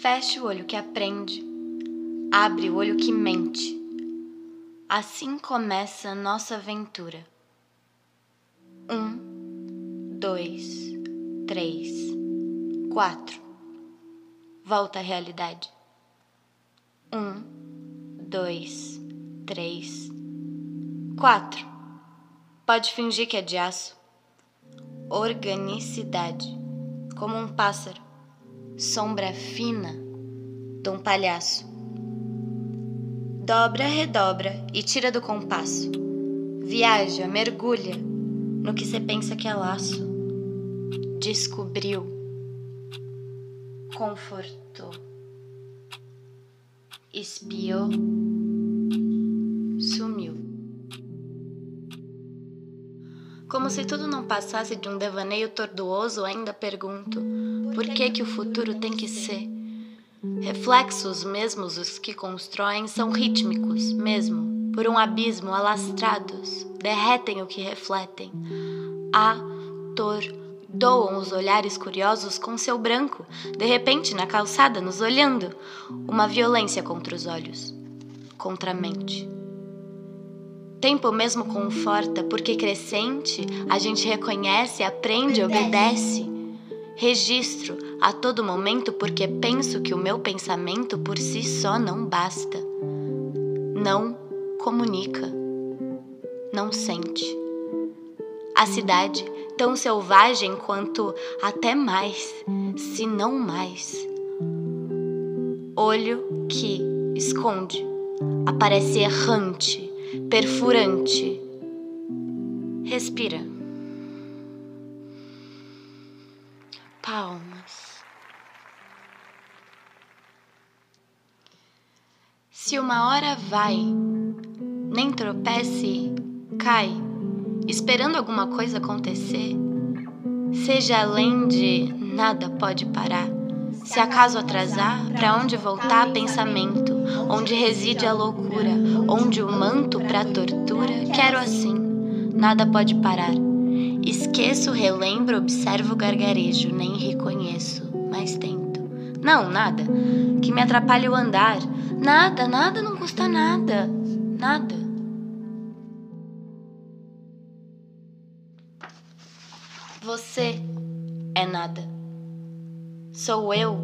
Feche o olho que aprende, abre o olho que mente. Assim começa nossa aventura. Um, dois, três, quatro. Volta à realidade. Um, dois, três, quatro. Pode fingir que é de aço. Organicidade, como um pássaro. Sombra fina de um palhaço. Dobra, redobra e tira do compasso. Viaja, mergulha no que você pensa que é laço. Descobriu, confortou, espiou, sumiu. Como se tudo não passasse de um devaneio tortuoso, ainda pergunto: por que que o futuro tem que ser? Reflexos mesmos os que constroem são rítmicos, mesmo, por um abismo alastrados, derretem o que refletem. Atordoam os olhares curiosos com seu branco, de repente na calçada nos olhando, uma violência contra os olhos, contra a mente. Tempo mesmo conforta, porque crescente a gente reconhece, aprende, obedece. Registro a todo momento, porque penso que o meu pensamento por si só não basta. Não comunica, não sente. A cidade, tão selvagem quanto até mais, se não mais. Olho que esconde, aparece errante, perfurante. Respira. Palmas. Se uma hora vai, nem tropece, cai, esperando alguma coisa acontecer, seja além de nada pode parar. Se acaso atrasar, para onde voltar pensamento, onde reside a loucura, onde o manto pra tortura, quero assim, nada pode parar. Esqueço, relembro, observo, gargarejo, nem reconheço, mas tento. Não, nada, que me atrapalhe o andar. Nada, nada não custa nada, nada. Você é nada. Sou eu,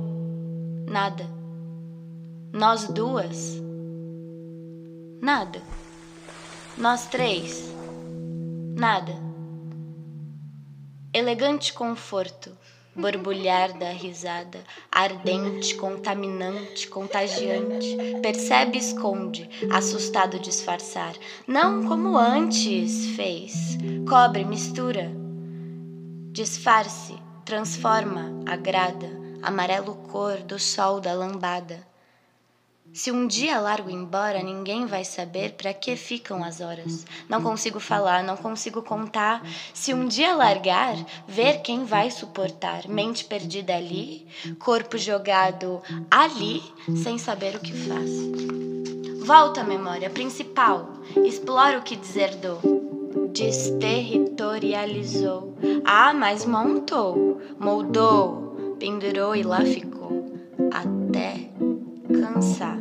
nada. Nós duas, nada. Nós três, nada. Elegante conforto, borbulhar da risada, ardente, contaminante, contagiante. Percebe, esconde, assustado disfarçar. Não como antes fez. Cobre, mistura. Disfarce, transforma, agrada, amarelo cor do sol da lambada. Se um dia largo embora, ninguém vai saber para que ficam as horas. Não consigo falar, não consigo contar. Se um dia largar, ver quem vai suportar. Mente perdida ali, corpo jogado ali, sem saber o que faz. Volta à memória principal, explora o que deserdou. Desterritorializou. Ah, mas montou, moldou, pendurou e lá ficou. Até cansar.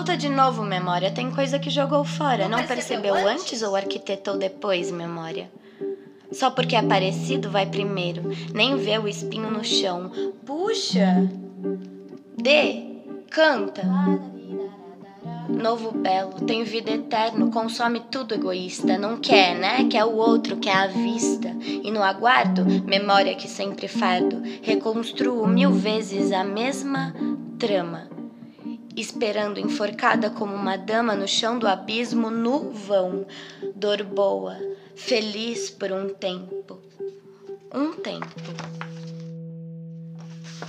Volta de novo, memória. Tem coisa que jogou fora. Não, percebeu, antes ou arquitetou depois, memória? Só porque é parecido, vai primeiro. Nem vê o espinho no chão. Puxa! Dê, canta. Novo belo, tem vida eterno, consome tudo egoísta. Não quer, né? Quer o outro, quer a vista. E no aguardo, memória que sempre fardo. Reconstruo mil vezes a mesma trama esperando enforcada como uma dama no chão do abismo no vão, dor boa, feliz por um tempo. Um tempo.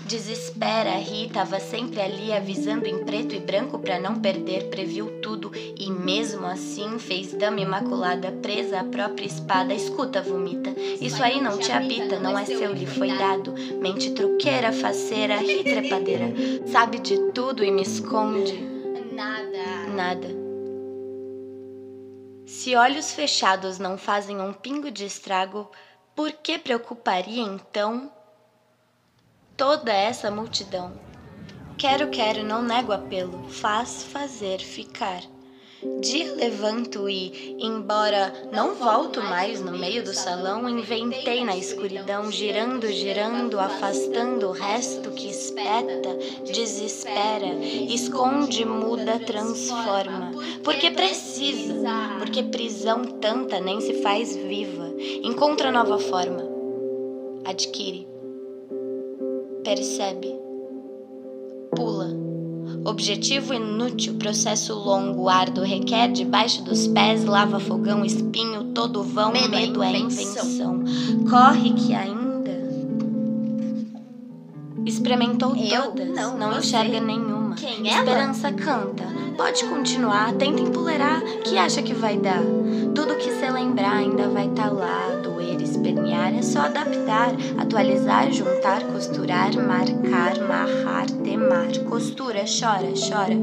Desespera, ri, tava sempre ali avisando em preto e branco para não perder, previu tudo e mesmo assim fez dama imaculada presa à própria espada. Escuta, vomita. Isso aí não te habita, não é seu, lhe foi dado. Mente truqueira, faceira, ri trepadeira. Sabe de tudo e me esconde. Nada. Nada. Se olhos fechados não fazem um pingo de estrago, por que preocuparia então? Toda essa multidão. Quero, quero, não nego apelo, faz fazer ficar. Dia levanto e, embora não volto mais no meio do salão, inventei na escuridão, girando, girando, afastando o resto que espeta, desespera, esconde, muda, transforma. Porque precisa, porque prisão tanta nem se faz viva. Encontra nova forma, adquire, percebe, pula Objetivo inútil, processo longo, árduo, requer debaixo dos pés, lava fogão, espinho, todo vão, medo, medo é invenção. Corre que ainda experimentou Eu todas, não, não enxerga nenhuma. Quem, ela? Esperança canta, pode continuar, tenta empolerar, que acha que vai dar. Tudo que cê lembrar ainda vai tá lá, doer, espernear, é só adaptar, atualizar, juntar, costurar, marcar, marrar, temar. Costura, chora, chora.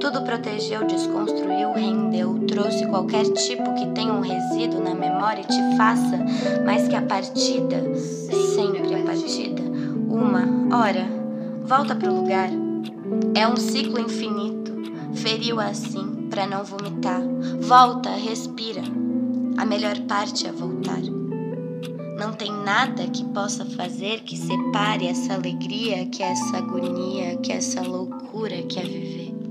Tudo protegeu, desconstruiu, rendeu, trouxe qualquer tipo que tenha um resíduo na memória e te faça, mas que a partida, sempre a partida, uma hora, volta pro lugar. É um ciclo infinito, feriu assim pra não vomitar. Volta, respira. A melhor parte é voltar. Não tem nada que possa fazer que separe essa alegria, que é essa agonia, que é essa loucura que é viver.